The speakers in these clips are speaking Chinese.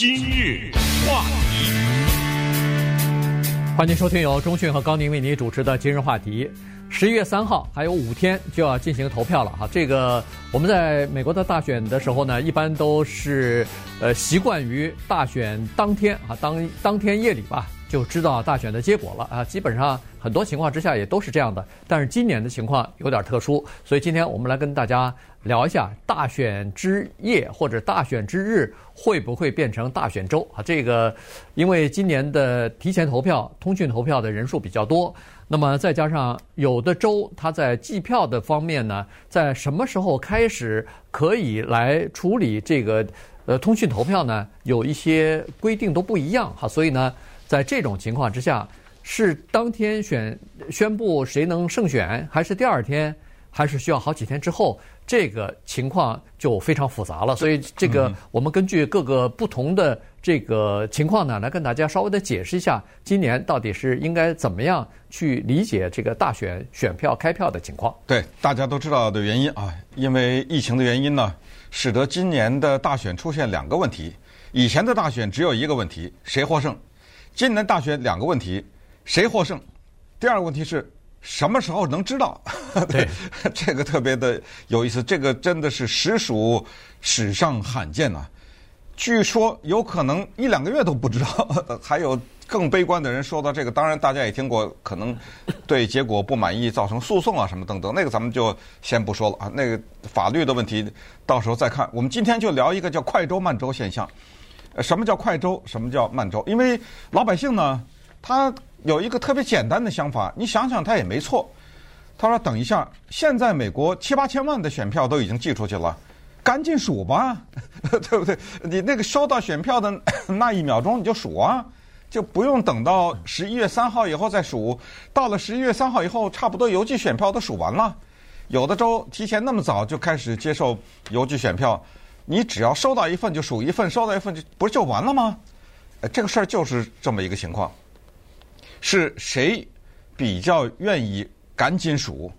今日话题，欢迎收听由中讯和高宁为您主持的今日话题。十一月三号还有五天就要进行投票了哈，这个我们在美国的大选的时候呢，一般都是呃习惯于大选当天啊，当当天夜里吧。就知道大选的结果了啊，基本上很多情况之下也都是这样的。但是今年的情况有点特殊，所以今天我们来跟大家聊一下大选之夜或者大选之日会不会变成大选周啊？这个因为今年的提前投票、通讯投票的人数比较多。那么再加上有的州，它在计票的方面呢，在什么时候开始可以来处理这个呃通讯投票呢？有一些规定都不一样哈，所以呢，在这种情况之下，是当天选宣布谁能胜选，还是第二天，还是需要好几天之后？这个情况就非常复杂了。所以这个我们根据各个不同的这个情况呢，来跟大家稍微的解释一下，今年到底是应该怎么样去理解这个大选选票开票的情况。对，大家都知道的原因啊，因为疫情的原因呢，使得今年的大选出现两个问题。以前的大选只有一个问题，谁获胜？今年大选两个问题，谁获胜？第二个问题是。什么时候能知道？对，这个特别的有意思。这个真的是实属史上罕见呐、啊。据说有可能一两个月都不知道。还有更悲观的人说到这个，当然大家也听过，可能对结果不满意，造成诉讼啊什么等等。那个咱们就先不说了啊。那个法律的问题到时候再看。我们今天就聊一个叫快州慢州现象。什么叫快州？什么叫慢州？因为老百姓呢，他。有一个特别简单的想法，你想想他也没错。他说：“等一下，现在美国七八千万的选票都已经寄出去了，赶紧数吧，对不对？你那个收到选票的那一秒钟你就数啊，就不用等到十一月三号以后再数。到了十一月三号以后，差不多邮寄选票都数完了。有的州提前那么早就开始接受邮寄选票，你只要收到一份就数一份，收到一份就不是就完了吗？这个事儿就是这么一个情况。”是谁比较愿意赶紧数？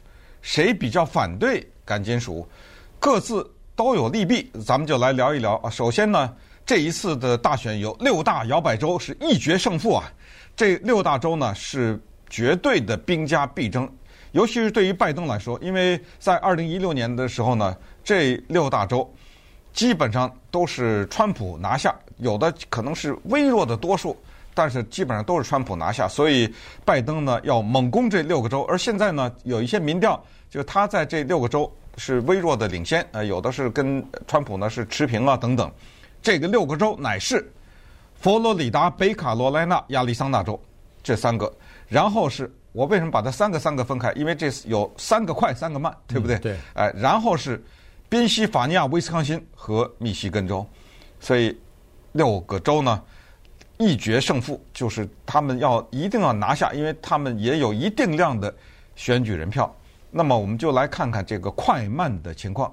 谁比较反对赶紧数？各自都有利弊，咱们就来聊一聊啊。首先呢，这一次的大选有六大摇摆州是一决胜负啊。这六大州呢是绝对的兵家必争，尤其是对于拜登来说，因为在二零一六年的时候呢，这六大州基本上都是川普拿下，有的可能是微弱的多数。但是基本上都是川普拿下，所以拜登呢要猛攻这六个州。而现在呢，有一些民调，就他在这六个州是微弱的领先，呃，有的是跟川普呢是持平啊等等。这个六个州乃是佛罗里达、北卡罗来纳、亚利桑那州这三个。然后是我为什么把它三个三个分开？因为这有三个快，三个慢，对不对？嗯、对。哎，然后是宾夕法尼亚、威斯康星和密西根州，所以六个州呢。一决胜负，就是他们要一定要拿下，因为他们也有一定量的选举人票。那么我们就来看看这个快慢的情况，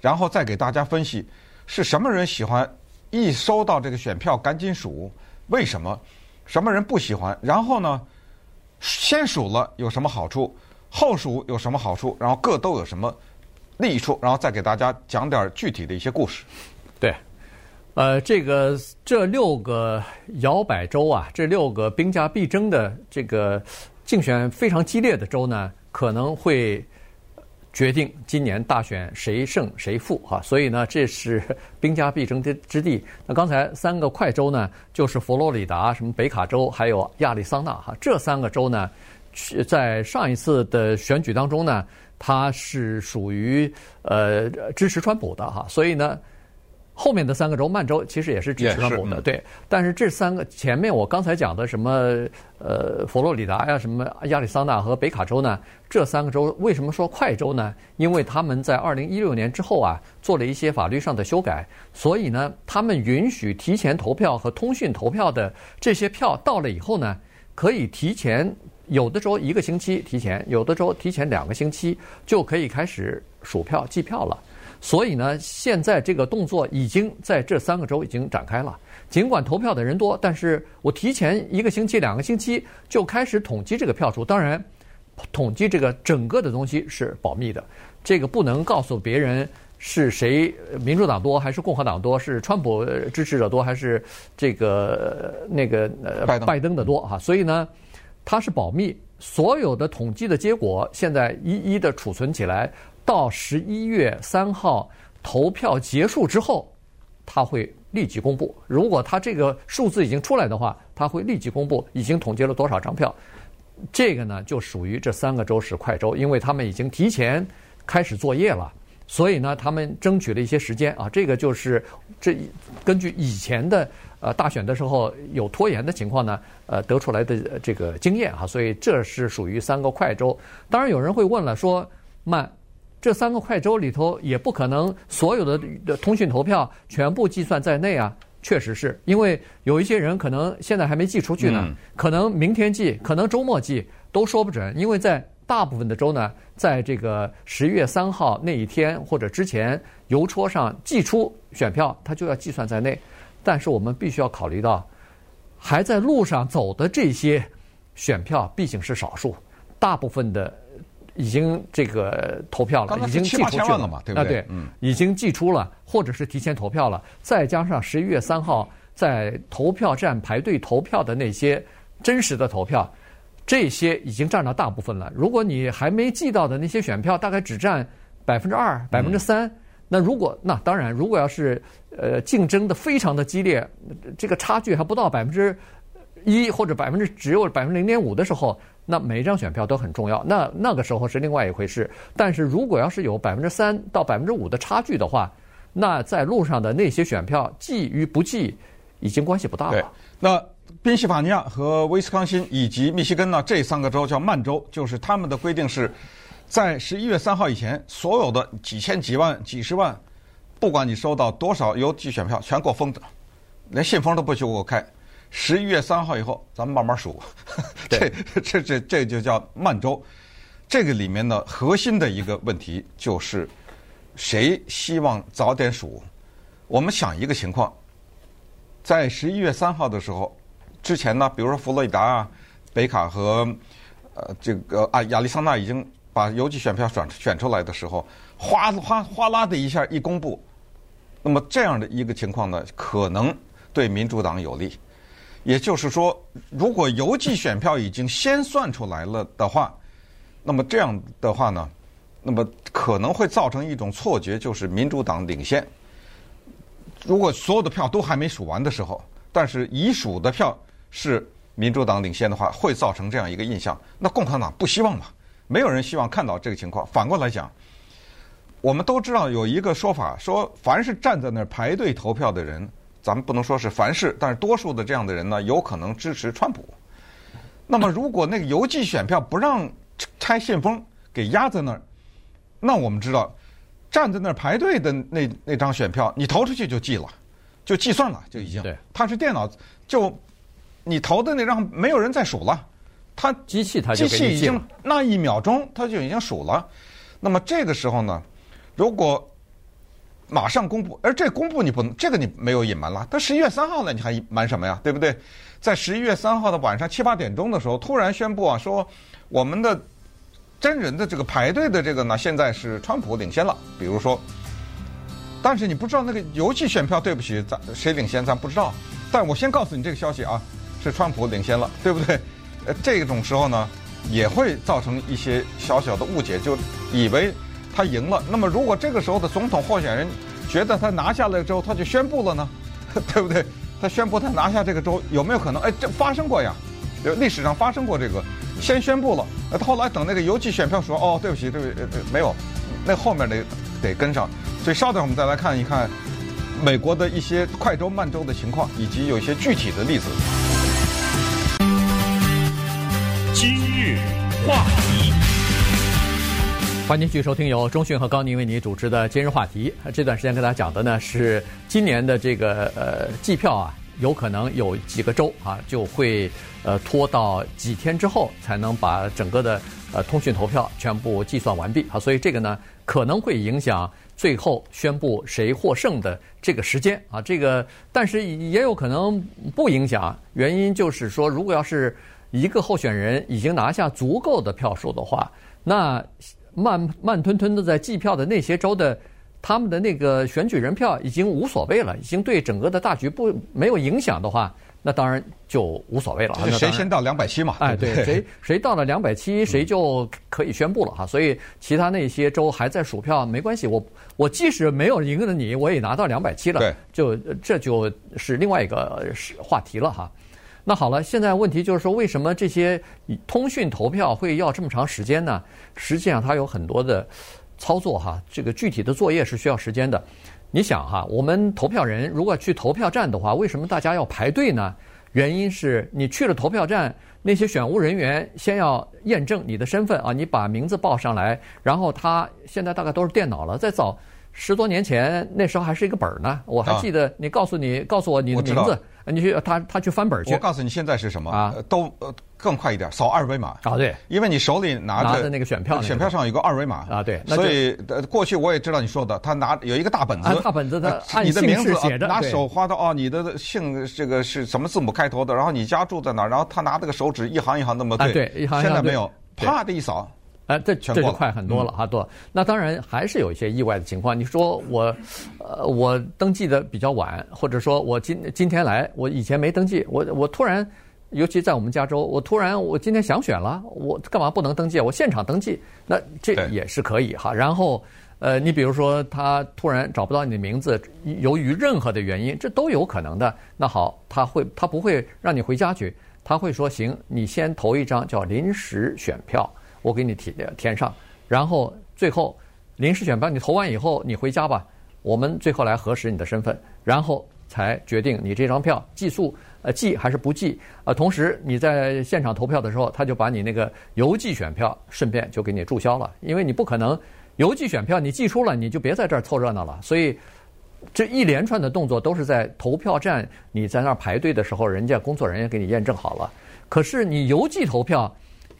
然后再给大家分析是什么人喜欢一收到这个选票赶紧数，为什么？什么人不喜欢？然后呢，先数了有什么好处？后数有什么好处？然后各都有什么利益处？然后再给大家讲点具体的一些故事。对。呃，这个这六个摇摆州啊，这六个兵家必争的这个竞选非常激烈的州呢，可能会决定今年大选谁胜谁负哈。所以呢，这是 兵家必争之之地。那刚才三个快州呢，就是佛罗里达、什么北卡州，还有亚利桑那哈。这三个州呢，在上一次的选举当中呢，它是属于呃支持川普的哈。所以呢。后面的三个州，曼州其实也是支持川普的，对。但是这三个前面我刚才讲的什么呃佛罗里达呀、什么亚利桑那和北卡州呢？这三个州为什么说快州呢？因为他们在二零一六年之后啊做了一些法律上的修改，所以呢，他们允许提前投票和通讯投票的这些票到了以后呢，可以提前有的时候一个星期提前，有的时候提前两个星期就可以开始数票计票了。所以呢，现在这个动作已经在这三个州已经展开了。尽管投票的人多，但是我提前一个星期、两个星期就开始统计这个票数。当然，统计这个整个的东西是保密的，这个不能告诉别人是谁民主党多还是共和党多，是川普支持者多还是这个那个呃拜登拜登的多哈，所以呢，它是保密，所有的统计的结果现在一一的储存起来，到十一月三号投票结束之后，它会立即公布。如果它这个数字已经出来的话，它会立即公布已经统计了多少张票。这个呢，就属于这三个州是快州，因为他们已经提前开始作业了。所以呢，他们争取了一些时间啊，这个就是这根据以前的呃大选的时候有拖延的情况呢，呃得出来的这个经验啊，所以这是属于三个快州。当然有人会问了，说慢，这三个快州里头也不可能所有的的通讯投票全部计算在内啊。确实是因为有一些人可能现在还没寄出去呢，可能明天寄，可能周末寄都说不准，因为在。大部分的州呢，在这个十月三号那一天或者之前，邮戳上寄出选票，它就要计算在内。但是我们必须要考虑到，还在路上走的这些选票毕竟是少数，大部分的已经这个投票了，已经寄出去了嘛，对不对？对，已经寄出了，或者是提前投票了。再加上十一月三号在投票站排队投票的那些真实的投票。这些已经占到大部分了。如果你还没寄到的那些选票，大概只占百分之二、百分之三。那如果那当然，如果要是呃竞争的非常的激烈，这个差距还不到百分之一或者百分之只有百分之零点五的时候，那每一张选票都很重要。那那个时候是另外一回事。但是如果要是有百分之三到百分之五的差距的话，那在路上的那些选票寄与不寄已经关系不大了。对，那。宾夕法尼亚和威斯康辛以及密西根呢，这三个州叫慢州，就是他们的规定是，在十一月三号以前，所有的几千几万、几十万，不管你收到多少邮寄选票，全给我封着，连信封都不许给我开。十一月三号以后，咱们慢慢数。这这这这就叫慢州。这个里面的核心的一个问题就是，谁希望早点数？我们想一个情况，在十一月三号的时候。之前呢，比如说佛罗里达啊、北卡和呃这个啊亚利桑那已经把邮寄选票选选出来的时候，哗哗哗啦的一下一公布，那么这样的一个情况呢，可能对民主党有利。也就是说，如果邮寄选票已经先算出来了的话，那么这样的话呢，那么可能会造成一种错觉，就是民主党领先。如果所有的票都还没数完的时候，但是已数的票。是民主党领先的话，会造成这样一个印象。那共和党不希望嘛？没有人希望看到这个情况。反过来讲，我们都知道有一个说法，说凡是站在那儿排队投票的人，咱们不能说是凡是，但是多数的这样的人呢，有可能支持川普。那么如果那个邮寄选票不让拆信封，给压在那儿，那我们知道站在那儿排队的那那张选票，你投出去就寄了，就计算了，就已经。对，它是电脑就。你投的那张没有人再数了，它机器它就机器已经那一秒钟它就已经数了，那么这个时候呢，如果马上公布，而这公布你不能，这个你没有隐瞒了，它十一月三号呢，你还隐瞒什么呀？对不对？在十一月三号的晚上七八点钟的时候，突然宣布啊，说我们的真人的这个排队的这个呢，现在是川普领先了，比如说，但是你不知道那个邮寄选票，对不起，咱谁领先咱不知道，但我先告诉你这个消息啊。是川普领先了，对不对？呃，这种时候呢，也会造成一些小小的误解，就以为他赢了。那么，如果这个时候的总统候选人觉得他拿下来之后，他就宣布了呢，对不对？他宣布他拿下这个州，有没有可能？哎，这发生过呀，历史上发生过这个，先宣布了，呃，后来等那个邮寄选票说，哦，对不起，对不起，没有，那后面得得跟上。所以，稍等，我们再来看一看美国的一些快州、慢州的情况，以及有一些具体的例子。话题，欢迎继续收听由中讯和高宁为你主持的今日话题。这段时间跟大家讲的呢是今年的这个呃计票啊，有可能有几个州啊就会呃拖到几天之后才能把整个的呃通讯投票全部计算完毕啊，所以这个呢可能会影响最后宣布谁获胜的这个时间啊。这个但是也有可能不影响，原因就是说如果要是。一个候选人已经拿下足够的票数的话，那慢慢吞吞的在计票的那些州的他们的那个选举人票已经无所谓了，已经对整个的大局不没有影响的话，那当然就无所谓了。谁先到两百七嘛？哎，对，谁谁到了两百七，谁就可以宣布了哈。所以其他那些州还在数票，没关系，我我即使没有赢了你，我也拿到两百七了。对，就这就是另外一个话题了哈。那好了，现在问题就是说，为什么这些通讯投票会要这么长时间呢？实际上它有很多的操作哈，这个具体的作业是需要时间的。你想哈，我们投票人如果去投票站的话，为什么大家要排队呢？原因是你去了投票站，那些选务人员先要验证你的身份啊，你把名字报上来，然后他现在大概都是电脑了，在早十多年前那时候还是一个本儿呢，我还记得你告诉你告诉我你的名字。你去他他去翻本去。我告诉你，现在是什么啊？都呃更快一点，扫二维码啊！对，因为你手里拿着那个选票，选票上有个二维码啊！对，所以过去我也知道你说的，他拿有一个大本子，大本子他你的名字写着，拿手划到哦，你的姓这个是什么字母开头的？然后你家住在哪？然后他拿这个手指一行一行那么对，对，一行一行。现在没有，啪的一扫。哎，这这就快很多了哈，多、嗯。那当然还是有一些意外的情况。你说我，呃，我登记的比较晚，或者说我今今天来，我以前没登记，我我突然，尤其在我们加州，我突然我今天想选了，我干嘛不能登记？我现场登记，那这也是可以哈。然后，呃，你比如说他突然找不到你的名字，由于任何的原因，这都有可能的。那好，他会他不会让你回家去，他会说行，你先投一张叫临时选票。我给你填填上，然后最后临时选票你投完以后，你回家吧。我们最后来核实你的身份，然后才决定你这张票寄宿呃寄还是不寄。呃，同时你在现场投票的时候，他就把你那个邮寄选票顺便就给你注销了，因为你不可能邮寄选票你寄出了你就别在这儿凑热闹了。所以这一连串的动作都是在投票站你在那儿排队的时候，人家工作人员给你验证好了。可是你邮寄投票。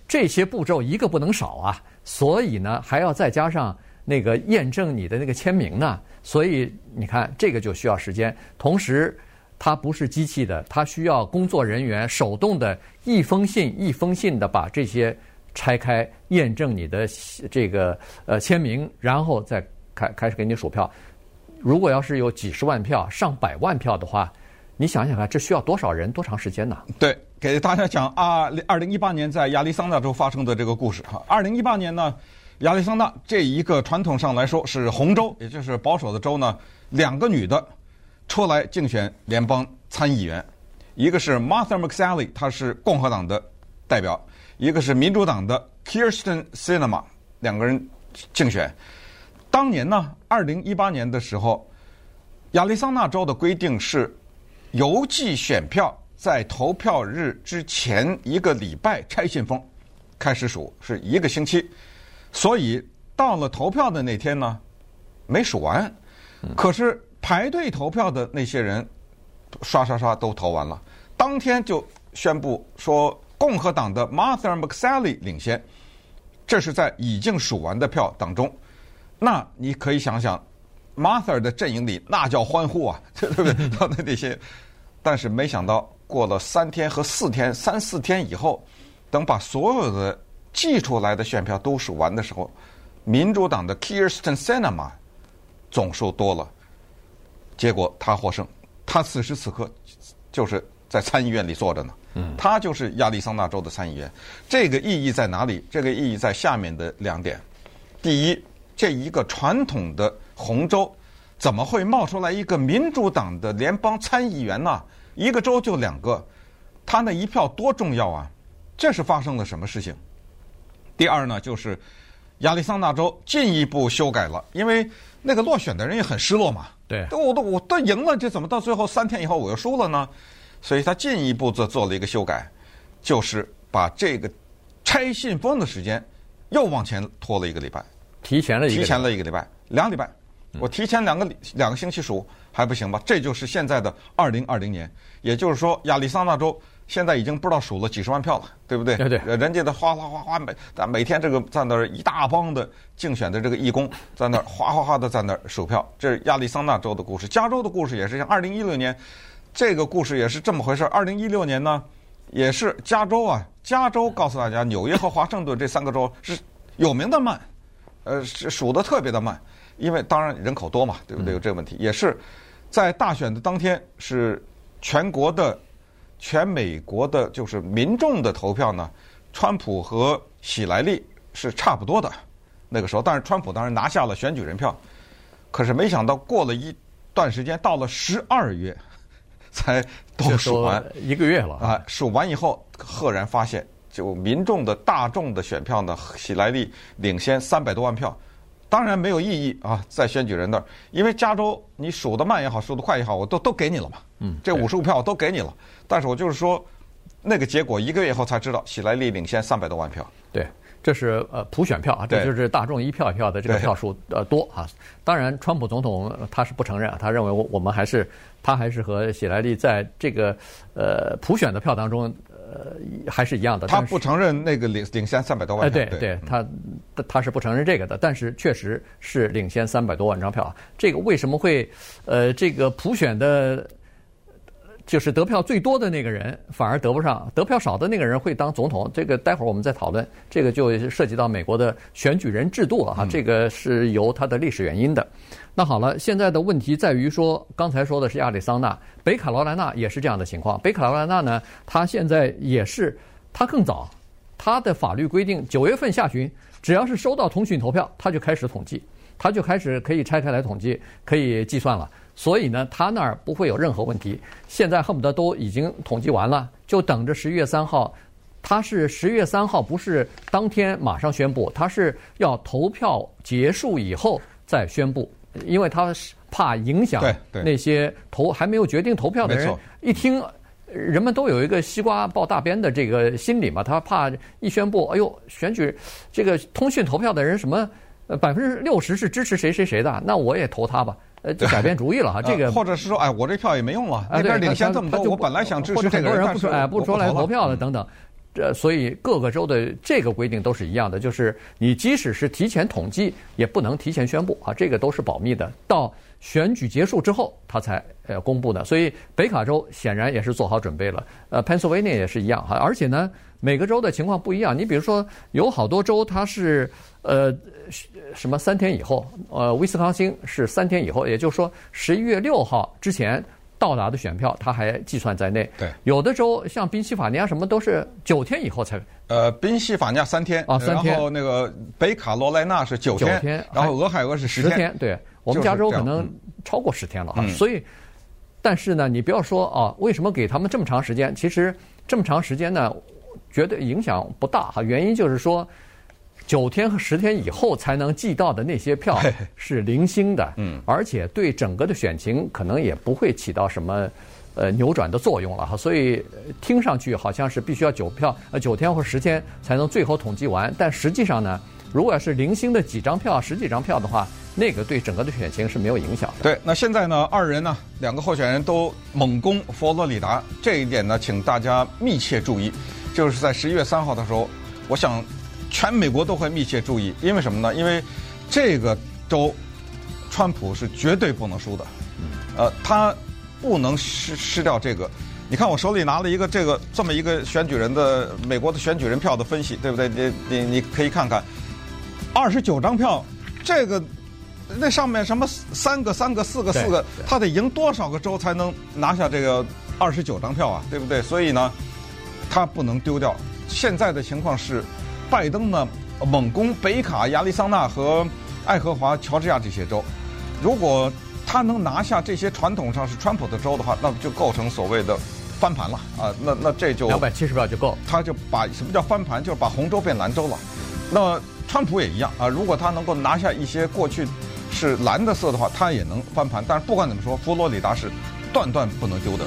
这些步骤一个不能少啊，所以呢还要再加上那个验证你的那个签名呢，所以你看这个就需要时间。同时，它不是机器的，它需要工作人员手动的一封信一封信的把这些拆开，验证你的这个呃签名，然后再开开始给你数票。如果要是有几十万票、上百万票的话，你想想看，这需要多少人、多长时间呢？对。给大家讲啊，二零一八年在亚利桑那州发生的这个故事哈。二零一八年呢，亚利桑那这一个传统上来说是红州，也就是保守的州呢，两个女的出来竞选联邦参议员，一个是 Martha McSally，她是共和党的代表；一个是民主党的 Kyrsten Sinema，两个人竞选。当年呢，二零一八年的时候，亚利桑那州的规定是邮寄选票。在投票日之前一个礼拜拆信封，开始数是一个星期，所以到了投票的那天呢，没数完。可是排队投票的那些人，刷刷刷都投完了，当天就宣布说共和党的 Martha McSally 领先。这是在已经数完的票当中，那你可以想想，Martha 的阵营里那叫欢呼啊，对不对？他的那些，但是没想到。过了三天和四天，三四天以后，等把所有的寄出来的选票都数完的时候，民主党的 Kyrsten Sinema 总数多了，结果他获胜。他此时此刻就是在参议院里坐着呢。他就是亚利桑那州的参议员。这个意义在哪里？这个意义在下面的两点：第一，这一个传统的红州怎么会冒出来一个民主党的联邦参议员呢？一个州就两个，他那一票多重要啊！这是发生了什么事情？第二呢，就是亚利桑那州进一步修改了，因为那个落选的人也很失落嘛。对，我都我都赢了，这怎么到最后三天以后我又输了呢？所以他进一步做做了一个修改，就是把这个拆信封的时间又往前拖了一个礼拜，提前了一个提前了一个礼拜，两礼拜。我提前两个两个星期数还不行吧？这就是现在的二零二零年，也就是说，亚利桑那州现在已经不知道数了几十万票了，对不对？对对。人家的哗哗哗哗每，但每天这个在那儿一大帮的竞选的这个义工在那儿哗哗哗的在那儿数票。这是亚利桑那州的故事，加州的故事也是像二零一六年，这个故事也是这么回事。二零一六年呢，也是加州啊，加州告诉大家，纽约和华盛顿这三个州是有名的慢，呃，是数的特别的慢。因为当然人口多嘛，对不对？有这个问题，也是在大选的当天是全国的、全美国的，就是民众的投票呢，川普和喜来利是差不多的那个时候，但是川普当然拿下了选举人票，可是没想到过了一段时间，到了十二月才都数完一个月了啊，数完以后赫然发现。就民众的大众的选票呢，喜来利领先三百多万票，当然没有意义啊，在选举人那儿，因为加州你数得慢也好，数得快也好，我都都给你了嘛。嗯，这五十五票我都给你了，但是我就是说，那个结果一个月以后才知道，喜来利领先三百多万票。对，这是呃普选票啊，这就是大众一票一票的这个票数呃多啊。当然，川普总统他是不承认啊，他认为我我们还是他还是和喜来利在这个呃普选的票当中。呃，还是一样的。他不承认那个领领先三百多万对对，他他是不承认这个的。但是确实是领先三百多万张票。这个为什么会呃，这个普选的，就是得票最多的那个人反而得不上，得票少的那个人会当总统？这个待会儿我们再讨论。这个就涉及到美国的选举人制度了哈。这个是由它的历史原因的。那好了，现在的问题在于说，刚才说的是亚利桑那，北卡罗来纳也是这样的情况。北卡罗来纳呢，它现在也是，它更早，它的法律规定，九月份下旬，只要是收到通讯投票，它就开始统计，它就开始可以拆开来统计，可以计算了。所以呢，他那儿不会有任何问题。现在恨不得都已经统计完了，就等着十一月三号。他是十月三号，不是当天马上宣布，他是要投票结束以后再宣布。因为他是怕影响那些投还没有决定投票的人，一听，人们都有一个西瓜抱大边的这个心理嘛，他怕一宣布，哎呦，选举这个通讯投票的人什么呃百分之六十是支持谁谁谁的，那我也投他吧，呃就改变主意了哈，这个或者是说，哎，我这票也没用了，那边领先这么多，我本来想支持这个人，不出哎不出来投票了等等。这所以各个州的这个规定都是一样的，就是你即使是提前统计，也不能提前宣布啊，这个都是保密的，到选举结束之后他才呃公布的。所以北卡州显然也是做好准备了，呃，Pennsylvania 也是一样哈，而且呢，每个州的情况不一样。你比如说有好多州它是呃什么三天以后，呃，威斯康星是三天以后，也就是说十一月六号之前。到达的选票，他还计算在内。对，有的州像宾夕法尼亚什么都是九天以后才。呃，宾夕法尼亚三天啊，三天。然后那个北卡罗来纳是九天，九天。然后俄亥俄是十天。十天，对，我们加州可能超过十天了哈。嗯、所以，但是呢，你不要说啊，为什么给他们这么长时间？其实这么长时间呢，绝对影响不大哈。原因就是说。九天和十天以后才能寄到的那些票是零星的，嗯，而且对整个的选情可能也不会起到什么呃扭转的作用了哈，所以听上去好像是必须要九票呃九天或十天才能最后统计完，但实际上呢，如果要是零星的几张票、十几张票的话，那个对整个的选情是没有影响的。对，那现在呢，二人呢，两个候选人都猛攻佛罗里达，这一点呢，请大家密切注意，就是在十一月三号的时候，我想。全美国都会密切注意，因为什么呢？因为这个州，川普是绝对不能输的。呃，他不能失失掉这个。你看我手里拿了一个这个这么一个选举人的美国的选举人票的分析，对不对？你你你可以看看，二十九张票，这个那上面什么三个三个四个四个，他得赢多少个州才能拿下这个二十九张票啊？对不对？所以呢，他不能丢掉。现在的情况是。拜登呢，猛攻北卡、亚利桑那和爱荷华、乔治亚这些州。如果他能拿下这些传统上是川普的州的话，那么就构成所谓的翻盘了啊！那那这就两百七十票就够。他就把什么叫翻盘？就是把红州变蓝州了。那么川普也一样啊！如果他能够拿下一些过去是蓝的色的话，他也能翻盘。但是不管怎么说，佛罗里达是断断不能丢的。